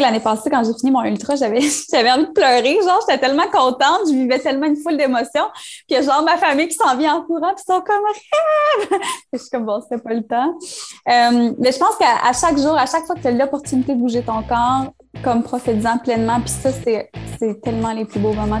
l'année passée, quand j'ai fini mon ultra, j'avais, j'avais envie de pleurer. Genre, j'étais tellement contente, je vivais tellement une foule d'émotions. Puis, genre, ma famille qui s'en vient en courant, puis ils sont comme, rêve! je suis comme, bon, c'était pas le temps. Euh, mais je pense qu'à chaque jour, à chaque fois que tu as l'opportunité de bouger ton corps, comme profites-en pleinement. Puis ça, c'est, c'est tellement les plus beaux moments.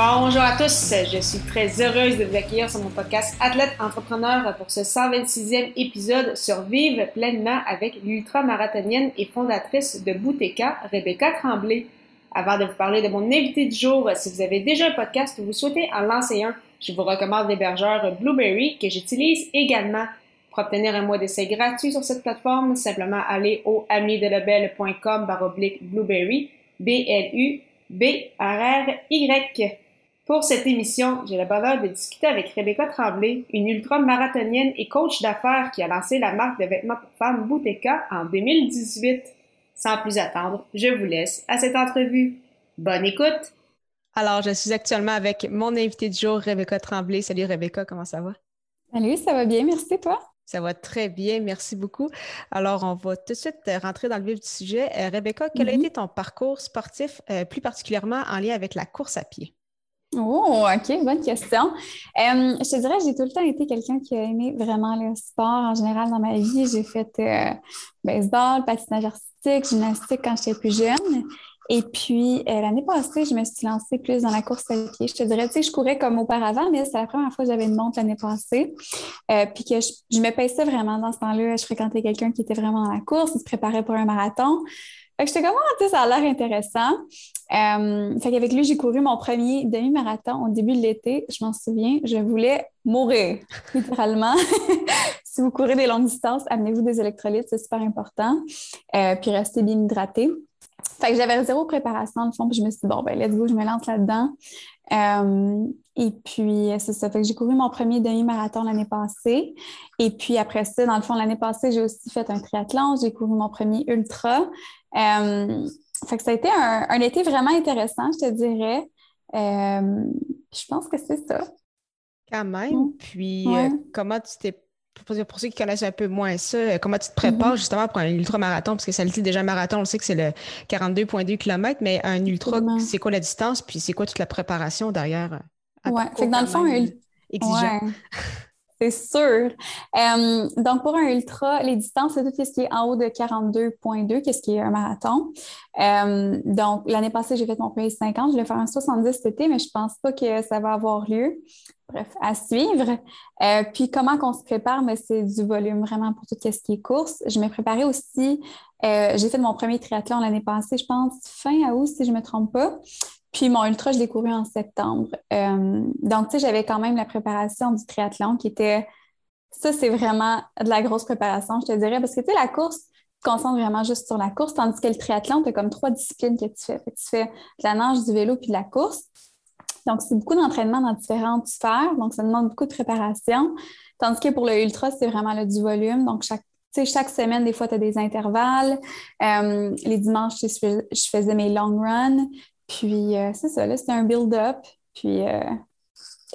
Bonjour à tous, je suis très heureuse de vous accueillir sur mon podcast Athlète Entrepreneur pour ce 126e épisode sur Vive pleinement avec l'ultra-marathonienne et fondatrice de Bouteka, Rebecca Tremblay. Avant de vous parler de mon invité du jour, si vous avez déjà un podcast ou vous souhaitez en lancer un, je vous recommande l'hébergeur Blueberry que j'utilise également. Pour obtenir un mois d'essai gratuit sur cette plateforme, simplement aller au amidelabel.com baroblique Blueberry, B-L-U-B-R-R-Y. Pour cette émission, j'ai le bonheur de discuter avec Rebecca Tremblay, une ultra-marathonienne et coach d'affaires qui a lancé la marque de vêtements pour femmes Bouteka en 2018. Sans plus attendre, je vous laisse à cette entrevue. Bonne écoute! Alors, je suis actuellement avec mon invité du jour, Rebecca Tremblay. Salut Rebecca, comment ça va? Salut, ça va bien, merci toi? Ça va très bien, merci beaucoup. Alors, on va tout de suite rentrer dans le vif du sujet. Euh, Rebecca, quel a mm-hmm. été ton parcours sportif, euh, plus particulièrement en lien avec la course à pied? Oh, OK, bonne question. Euh, je te dirais, j'ai tout le temps été quelqu'un qui a aimé vraiment le sport en général dans ma vie. J'ai fait euh, baseball, patinage artistique, gymnastique quand j'étais plus jeune. Et puis, euh, l'année passée, je me suis lancée plus dans la course à pied. Je te dirais, tu sais, je courais comme auparavant, mais c'est la première fois que j'avais une montre l'année passée. puis que je, je, me paissais vraiment dans ce temps-là. Je fréquentais quelqu'un qui était vraiment dans la course, il se préparait pour un marathon. Fait que j'étais comme, ah, tu sais, ça a l'air intéressant. Euh, fait qu'avec lui, j'ai couru mon premier demi-marathon au début de l'été. Je m'en souviens, je voulais mourir, littéralement. si vous courez des longues distances, amenez-vous des électrolytes, c'est super important. Euh, puis restez bien hydraté. Fait que j'avais zéro préparation, le fond, puis je me suis dit, bon, ben, let's go, je me lance là-dedans. Euh, et puis, c'est ça. Fait que j'ai couru mon premier demi-marathon l'année passée. Et puis, après ça, dans le fond, l'année passée, j'ai aussi fait un triathlon. J'ai couru mon premier ultra. Euh, fait que ça a été un, été vraiment intéressant, je te dirais. Euh, je pense que c'est ça. Quand même. Puis, euh, comment tu t'es. Pour, ceux qui connaissent un peu moins ça, comment tu te prépares mm-hmm. justement pour un ultra-marathon? Parce que ça le dit déjà marathon, on sait que c'est le 42,2 km, mais un ultra, c'est quoi la distance? Puis c'est quoi toute la préparation derrière? Oui, fait que dans le fond, un... exigeant? C'est sûr. Euh, donc, pour un ultra, les distances, c'est tout ce qui est en haut de 42,2, qu'est-ce qui est un marathon. Euh, donc, l'année passée, j'ai fait mon premier 50. Je vais faire un 70 cet été, mais je ne pense pas que ça va avoir lieu. Bref, à suivre. Euh, puis, comment qu'on se prépare? Mais c'est du volume vraiment pour tout ce qui est course. Je m'ai préparée aussi. j'ai fait mon premier triathlon l'année passée, je pense, fin août, si je ne me trompe pas. Puis mon ultra, je l'ai couru en septembre. Euh, donc, tu sais, j'avais quand même la préparation du triathlon qui était. Ça, c'est vraiment de la grosse préparation, je te dirais, parce que, tu sais, la course, tu te concentres vraiment juste sur la course, tandis que le triathlon, tu as comme trois disciplines que tu fais. tu fais de la nage, du vélo puis de la course. Donc, c'est beaucoup d'entraînement dans différentes sphères. Donc, ça demande beaucoup de préparation. Tandis que pour le ultra, c'est vraiment du volume. Donc, chaque chaque semaine, des fois, tu as des intervalles. Euh, les dimanches, je faisais mes long runs. Puis euh, c'est ça, là, c'était un build-up. Puis euh,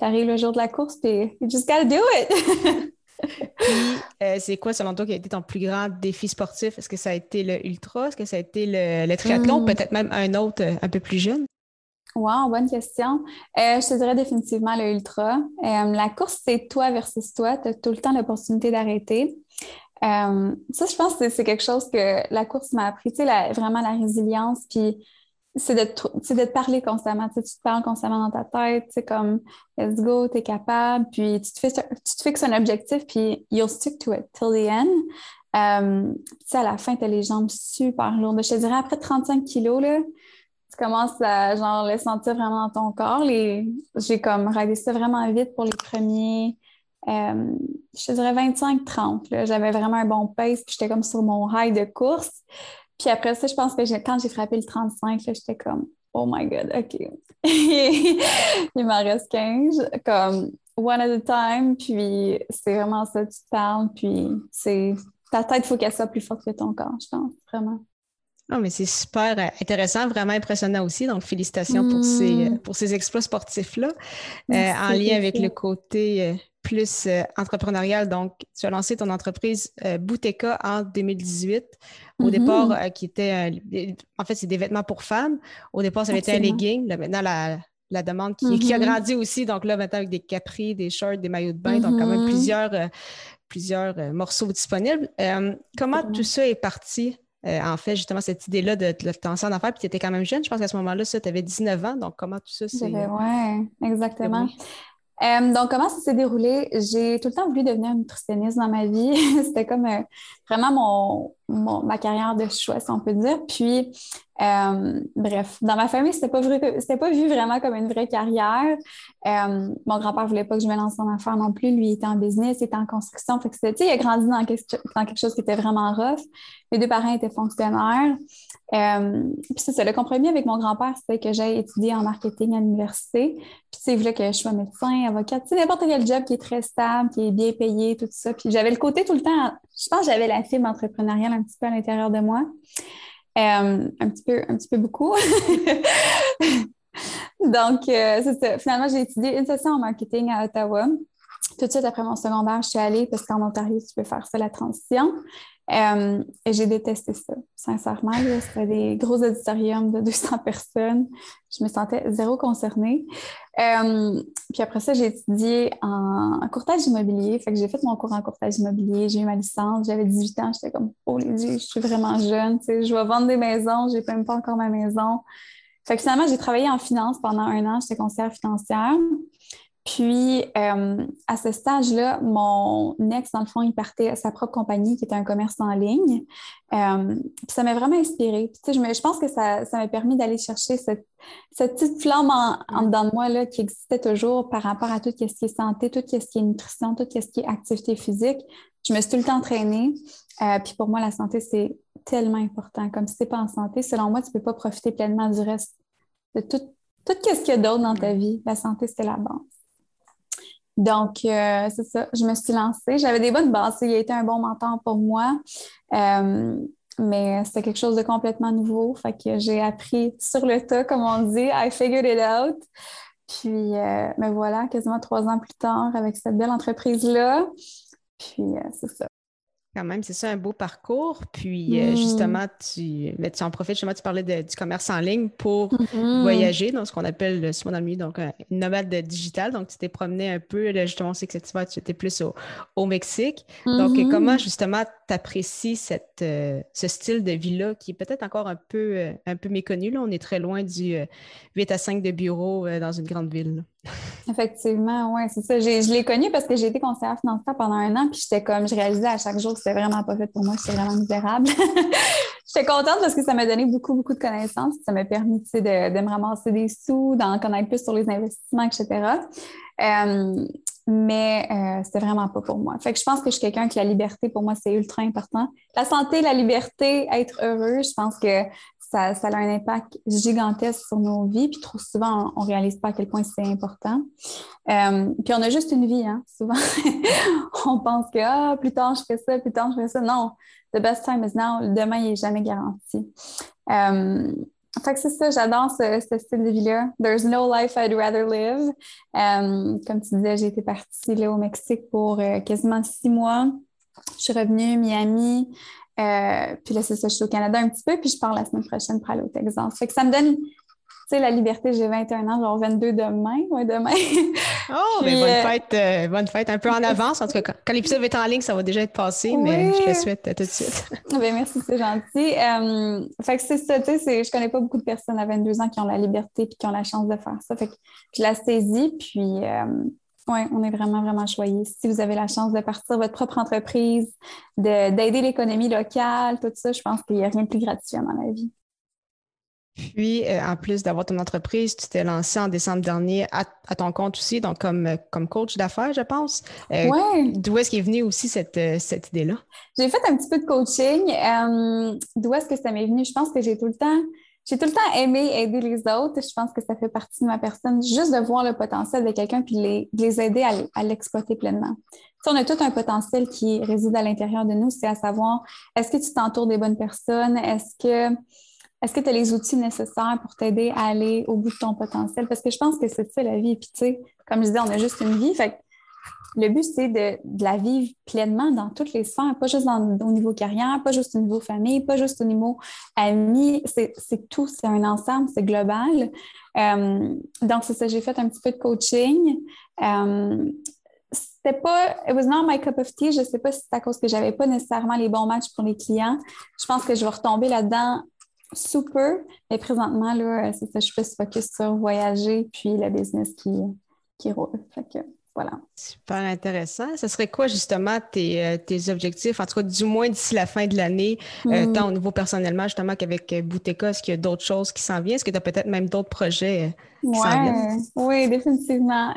arrives le jour de la course, puis you just gotta do it! puis euh, c'est quoi, selon toi, qui a été ton plus grand défi sportif? Est-ce que ça a été le ultra? Est-ce que ça a été le, triathlon? Hmm. Peut-être même un autre un peu plus jeune? Wow, bonne question. je te dirais définitivement le ultra. la course, c'est toi versus toi. Tu as tout le temps l'opportunité d'arrêter. ça, je pense que c'est quelque chose que la course m'a appris, tu sais, vraiment la résilience, puis c'est de, de te parler constamment. Tu, te parles constamment dans ta tête, sais, comme let's go, tu es capable, puis tu te, fais, tu te fixes un objectif, puis you'll stick to it till the end. Sais, à la fin, tu as les jambes super lourdes. Je te dirais, après 35 kilos, là, tu commences à genre, le sentir vraiment dans ton corps. Les... J'ai comme raidé ça vraiment vite pour les premiers, euh, je te dirais 25-30. J'avais vraiment un bon pace, puis j'étais comme sur mon high de course. Puis après ça, je pense que quand j'ai frappé le 35, j'étais comme oh my God, OK. il m'en reste 15, comme one at a time, puis c'est vraiment ça, tu parles, puis c'est ta tête, il faut qu'elle soit plus forte que ton corps, je pense, vraiment. Oh, mais c'est super euh, intéressant, vraiment impressionnant aussi. Donc, félicitations pour, ces, mm. pour ces exploits sportifs-là. Euh, en lien avec le côté euh, plus entrepreneurial, donc, tu as lancé ton entreprise Bouteka en 2018. Au mm-hmm. départ, qui était, en fait, c'est des vêtements pour femmes. Au départ, ça avait été un legging. maintenant, la, demande qui, qui, a mm-hmm. grandi aussi. Donc là, maintenant, avec des capris, des shorts, des maillots de bain, donc quand même mm-hmm. plusieurs, plusieurs morceaux disponibles. comment tout ça est parti? Euh, en fait, justement, cette idée-là de, te lancer en affaires, puis tu étais quand même jeune. Je pense qu'à ce moment-là, tu avais 19 ans. Donc, comment tout ça s'est. Oui, exactement. Euh, donc, comment ça s'est déroulé? J'ai tout le temps voulu devenir nutritionniste dans ma vie. C'était comme euh, vraiment mon, ma carrière de choix, si on peut dire. Puis, euh, bref, dans ma famille, c'était pas, pas vu vraiment comme une vraie carrière. mon grand-père voulait pas que je me lance en affaires non plus. Lui, il était en business, il était en construction. Fait il a grandi dans quelque, dans quelque chose qui était vraiment rough. Mes deux parents étaient fonctionnaires. Puis c'est ça, le compromis avec mon grand-père, c'était que j'aille étudier en marketing à l'université. Puis, il voulait que je sois médecin, avocate, n'importe quel job qui est très stable, qui est bien payé, tout ça. Puis j'avais le côté tout le temps, je pense que j'avais la fibre entrepreneuriale un petit peu à l'intérieur de moi. Euh, un petit peu, un petit peu beaucoup. Donc, euh, c'est ça. Finalement, j'ai étudié une session en marketing à Ottawa. Tout de suite après mon secondaire, je suis allée parce qu'en Ontario, tu peux faire ça, la transition. Euh, et j'ai détesté ça, sincèrement. C'était des gros auditoriums de 200 personnes. Je me sentais zéro concernée. Euh, puis après ça, j'ai étudié en, courtage immobilier. Fait que j'ai fait mon cours en courtage immobilier. J'ai eu ma licence. J'avais 18 ans. J'étais comme, oh les dieux, je suis vraiment jeune. je vais vendre des maisons. J'ai même pas encore ma maison. Fait que finalement, j'ai travaillé en finance pendant un an. J'étais conseillère financière. Puis, euh, à ce stage-là, mon ex, dans le fond, il partait à sa propre compagnie qui était un commerce en ligne. Euh, puis ça m'a vraiment inspirée. Puis, je, me, je pense que ça, ça m'a permis d'aller chercher cette, cette, petite flamme en, en dedans de moi là, qui existait toujours par rapport à tout ce qui est santé, tout ce qui est nutrition, tout ce qui est activité physique. Je me suis tout le temps entraînée. Euh, puis pour moi, la santé, c'est tellement important. Comme si tu n'es pas en santé, selon moi, tu ne peux pas profiter pleinement du reste de tout, tout ce qu'il y a d'autre dans ta vie. La santé, c'est la base. Donc, euh, c'est ça, je me suis lancée. J'avais des bonnes bases. Il a été un bon mentor pour moi. Euh, mais c'était quelque chose de complètement nouveau. Fait que j'ai appris sur le tas, comme on dit. I figured it out. Puis, euh, me voilà, quasiment trois ans plus tard, avec cette belle entreprise-là. Puis, c'est ça. Quand même, c'est ça, un beau parcours. Puis, euh, mm. justement, tu, ben, tu en profites, justement, tu parlais du commerce en ligne pour mm-hmm. voyager, dans ce qu'on appelle souvent dans le milieu, donc une nomade digital. Donc, tu t'es promené un peu, là, justement, on sait que cette fois, tu étais plus au, Mexique. Donc, mm-hmm. comment, justement, tu apprécies cette, euh, ce style de vie-là qui est peut-être encore un peu, euh, un peu méconnu. Là? On est très loin du 8 à 5 de bureau dans une grande ville. Effectivement, oui, c'est ça. Je l'ai connu parce que j'ai été conseillère financière pendant un an, puis j'étais comme, je réalisais à chaque jour que c'était vraiment pas fait pour moi, c'était vraiment misérable. j'étais contente parce que ça m'a donné beaucoup, beaucoup de connaissances. Ça m'a permis de, de, me ramasser des sous, d'en connaître plus sur les investissements, etc. Euh, mais euh, c'était vraiment pas pour moi. Fait que je pense que je suis quelqu'un qui la liberté, pour moi, c'est ultra important. La santé, la liberté, être heureux, je pense que ça, a un impact gigantesque sur nos vies. Puis trop souvent, on ne réalise pas à quel point c'est important. Euh, puis on a juste une vie, hein, souvent. on pense que ah, plus tard, je fais ça, plus tard, je fais ça. Non, the best time is now. Demain, il n'est jamais garanti. Euh, fait que c'est ça, j'adore ce, style de vie-là. There's no life I'd rather live. Euh, comme tu disais, j'ai été partie là, au Mexique pour quasiment six mois. Je suis revenue à Miami. Euh, puis là, c'est ça, je suis au Canada un petit peu, puis je pars la semaine prochaine pour aller au Texas. Fait que ça me donne, tu sais, la liberté. J'ai 21 ans, genre 22 demain, ouais, demain. oh, mais bonne euh, fête, euh, bonne fête, un peu en avance. En tout cas, quand, l'épisode va être en ligne, ça va déjà être passé, mais je le souhaite tout de suite. ben, merci, c'est gentil. fait que c'est ça, tu sais, je connais pas beaucoup de personnes à 22 ans qui ont la liberté puis qui ont la chance de faire ça. Fait que je la saisis, puis oui, on est vraiment, vraiment choyés. Si vous avez la chance de partir votre propre entreprise, d'aider l'économie locale, tout ça, je pense qu'il n'y a rien de plus gratifiant dans la vie. Puis, euh, en plus d'avoir ton entreprise, tu t'es lancé en décembre dernier à, ton compte aussi, donc comme, euh, comme coach d'affaires, je pense. Euh, oui. D'où est-ce qu'est venue aussi cette, cette idée-là? J'ai fait un petit peu de coaching. d'où est-ce que ça m'est venu? Je pense que j'ai tout le temps j'ai tout le temps aimé aider les autres. Je pense que ça fait partie de ma personne, juste de voir le potentiel de quelqu'un puis les, les aider à, l'exploiter pleinement. on a tout un potentiel qui réside à l'intérieur de nous, c'est à savoir, est-ce que tu t'entoures des bonnes personnes? Est-ce que est-ce que tu as les outils nécessaires pour t'aider à aller au bout de ton potentiel? Parce que je pense que c'est ça la vie. Puis, tu sais, comme je disais, on a juste une vie. Le but, c'est de, la vivre pleinement dans toutes les sphères, pas juste au niveau carrière, pas juste au niveau famille, pas juste au niveau amis. C'est tout, c'est un ensemble, c'est global. Euh, donc, c'est ça, j'ai fait un petit peu de coaching. Euh, c'était pas, it was not my cup of tea. Je sais pas si c'est à cause que j'avais pas nécessairement les bons matchs pour les clients. Je pense que je vais retomber là-dedans super, mais présentement, là, c'est ça, je suis plus focus sur voyager puis le business qui, qui roule. Fait que, voilà. Super intéressant. Ce serait quoi justement tes, euh, tes, objectifs, en tout cas du moins d'ici la fin de l'année, euh, mm. tant au niveau personnellement justement qu'avec euh, Bouteka, est-ce qu'il y a d'autres choses qui s'en viennent? Est-ce que tu as peut-être même d'autres projets qui s'en viennent? Oui, définitivement.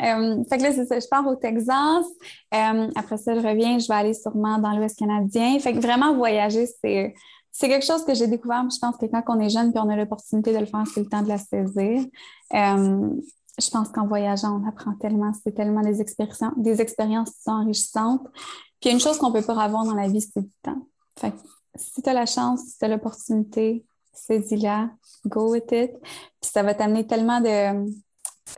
fait que là, c'est ça, je pars au Texas. après ça, je reviens, je vais aller sûrement dans l'Ouest canadien. Fait que vraiment voyager, c'est c'est quelque chose que j'ai découvert, je pense que quand on est jeune puis on a l'opportunité de le faire, c'est le temps de la saisir je pense qu'en voyageant, on apprend tellement, c'est tellement des expériences, des expériences enrichissantes. Puis une chose qu'on ne peut pas avoir dans la vie, c'est du temps. Fait si tu as la chance, si tu as l'opportunité, saisis-la, go with it. Puis ça va t'amener tellement de,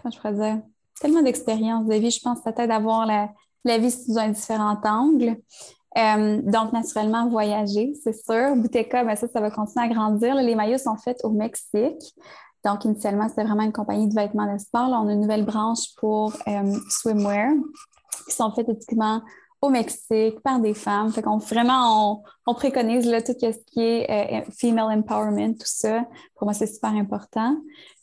comment je pourrais dire, tellement d'expériences de vie. Je pense que ça t'aide à la, la vie sous un différent angle. Euh, donc, naturellement, voyager, c'est sûr. Bouteka, ben ça, ça va continuer à grandir. les maillots sont faits au Mexique. Donc, initialement, c'était vraiment une compagnie de vêtements de sport. Là, on a une nouvelle branche pour euh, swimwear qui sont faites typiquement au Mexique par des femmes. Fait qu'on vraiment, on, préconise là, tout ce qui est euh, female empowerment, tout ça. Pour moi, c'est super important.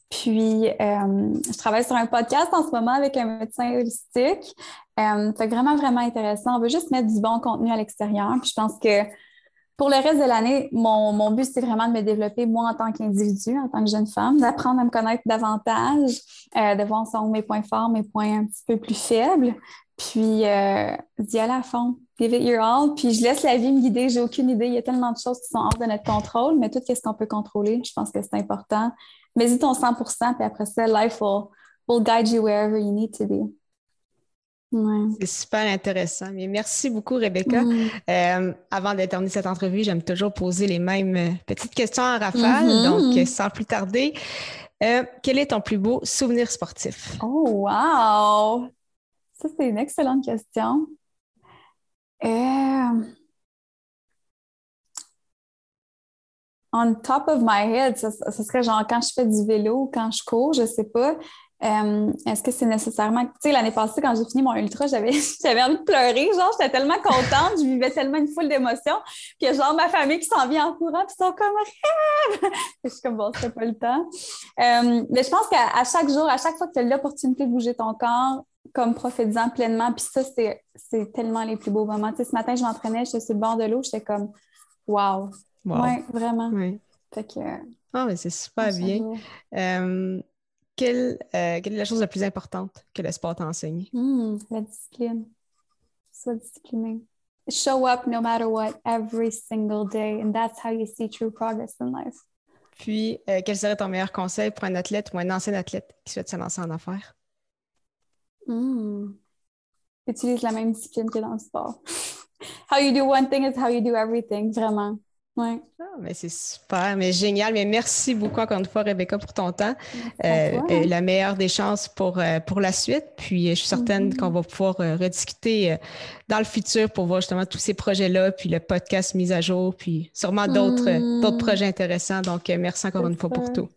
Puis, euh, je travaille sur un podcast en ce moment avec un médecin holistique. fait vraiment, vraiment intéressant. On veut juste mettre du bon contenu à l'extérieur. Puis, je pense que pour le reste de l'année, mon, but, c'est vraiment de me développer, moi, en tant qu'individu, en tant que jeune femme, d'apprendre à me connaître davantage, euh, de voir sont mes points forts, mes points un petit peu plus faibles, puis euh, d'y aller à fond. Give it your all. Puis je laisse la vie me guider. J'ai aucune idée. Il y a tellement de choses qui sont hors de notre contrôle, mais tout ce qu'on peut contrôler, je pense que c'est important. Mais y ton 100% puis après ça, life will, will guide you wherever you need to be. C'est super intéressant. Mais merci beaucoup, Rebecca. Mm. Euh, avant de terminer cette entrevue, j'aime toujours poser les mêmes euh, petites questions à rafale. Mm-hmm. Donc, euh, sans plus tarder, quel est ton plus beau souvenir sportif? Oh, wow! Ça, c'est une excellente question. On top of my head, ce serait genre quand je fais du vélo ou quand je cours, je sais pas. Euh, est-ce que c'est nécessairement. Tu sais, l'année passée, quand j'ai fini mon ultra, j'avais, envie de pleurer. Genre, j'étais tellement contente, je vivais tellement une foule d'émotions. Puis, genre, ma famille qui s'en vient en courant, puis ils sont comme rêve. je suis comme, bon, c'est pas le temps. Euh, mais je pense qu'à chaque jour, à chaque fois que tu as l'opportunité de bouger ton corps, comme prophétisant pleinement, puis ça, c'est, tellement les plus beaux moments. Tu sais, ce matin, je m'entraînais, j'étais sur le bord de l'eau, j'étais comme, wow. wow. Oui, vraiment. Fait que. Ah, mais c'est super bien. Quelle, euh, quelle, est la chose la plus importante que le sport t'enseigne? Hmm, la discipline. Sois discipliné. Show up no matter what every single day, and that's how you see true progress in life. Puis, euh, quel serait ton meilleur conseil pour un athlète ou un ancien athlète qui souhaite se lancer en affaires? Hmm. Utilise la même discipline que dans le sport. how you do one thing is how you do everything, vraiment. Oui. Ah, mais c'est super, mais génial. Mais merci beaucoup encore une fois, Rebecca, pour ton temps. Euh, la meilleure des chances pour, euh, pour la suite. Puis je suis certaine mm-hmm. qu'on va pouvoir euh, rediscuter dans le futur pour voir justement tous ces projets-là, puis le podcast mis à jour, puis sûrement d'autres mm. d'autres projets intéressants. Donc, merci encore une fois pour tout.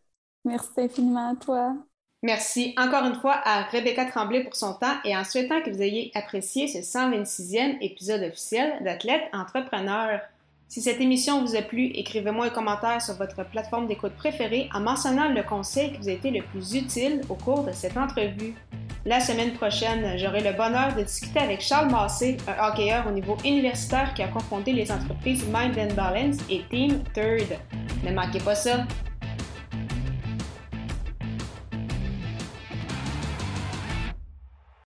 Merci infiniment à toi. Merci encore une fois à Rebecca Tremblay pour son temps et en souhaitant que vous ayez apprécié ce 126e épisode officiel d'Athlète Entrepreneur. Si cette émission vous a plu, écrivez-moi un commentaire sur votre plateforme d'écoute préférée en mentionnant le conseil qui vous a été le plus utile au cours de cette entrevue. La semaine prochaine, j'aurai le bonheur de discuter avec Charles Massé, un hockeyeur au niveau universitaire qui a confondé les entreprises Mind and Balance et Team Third. Ne manquez pas ça!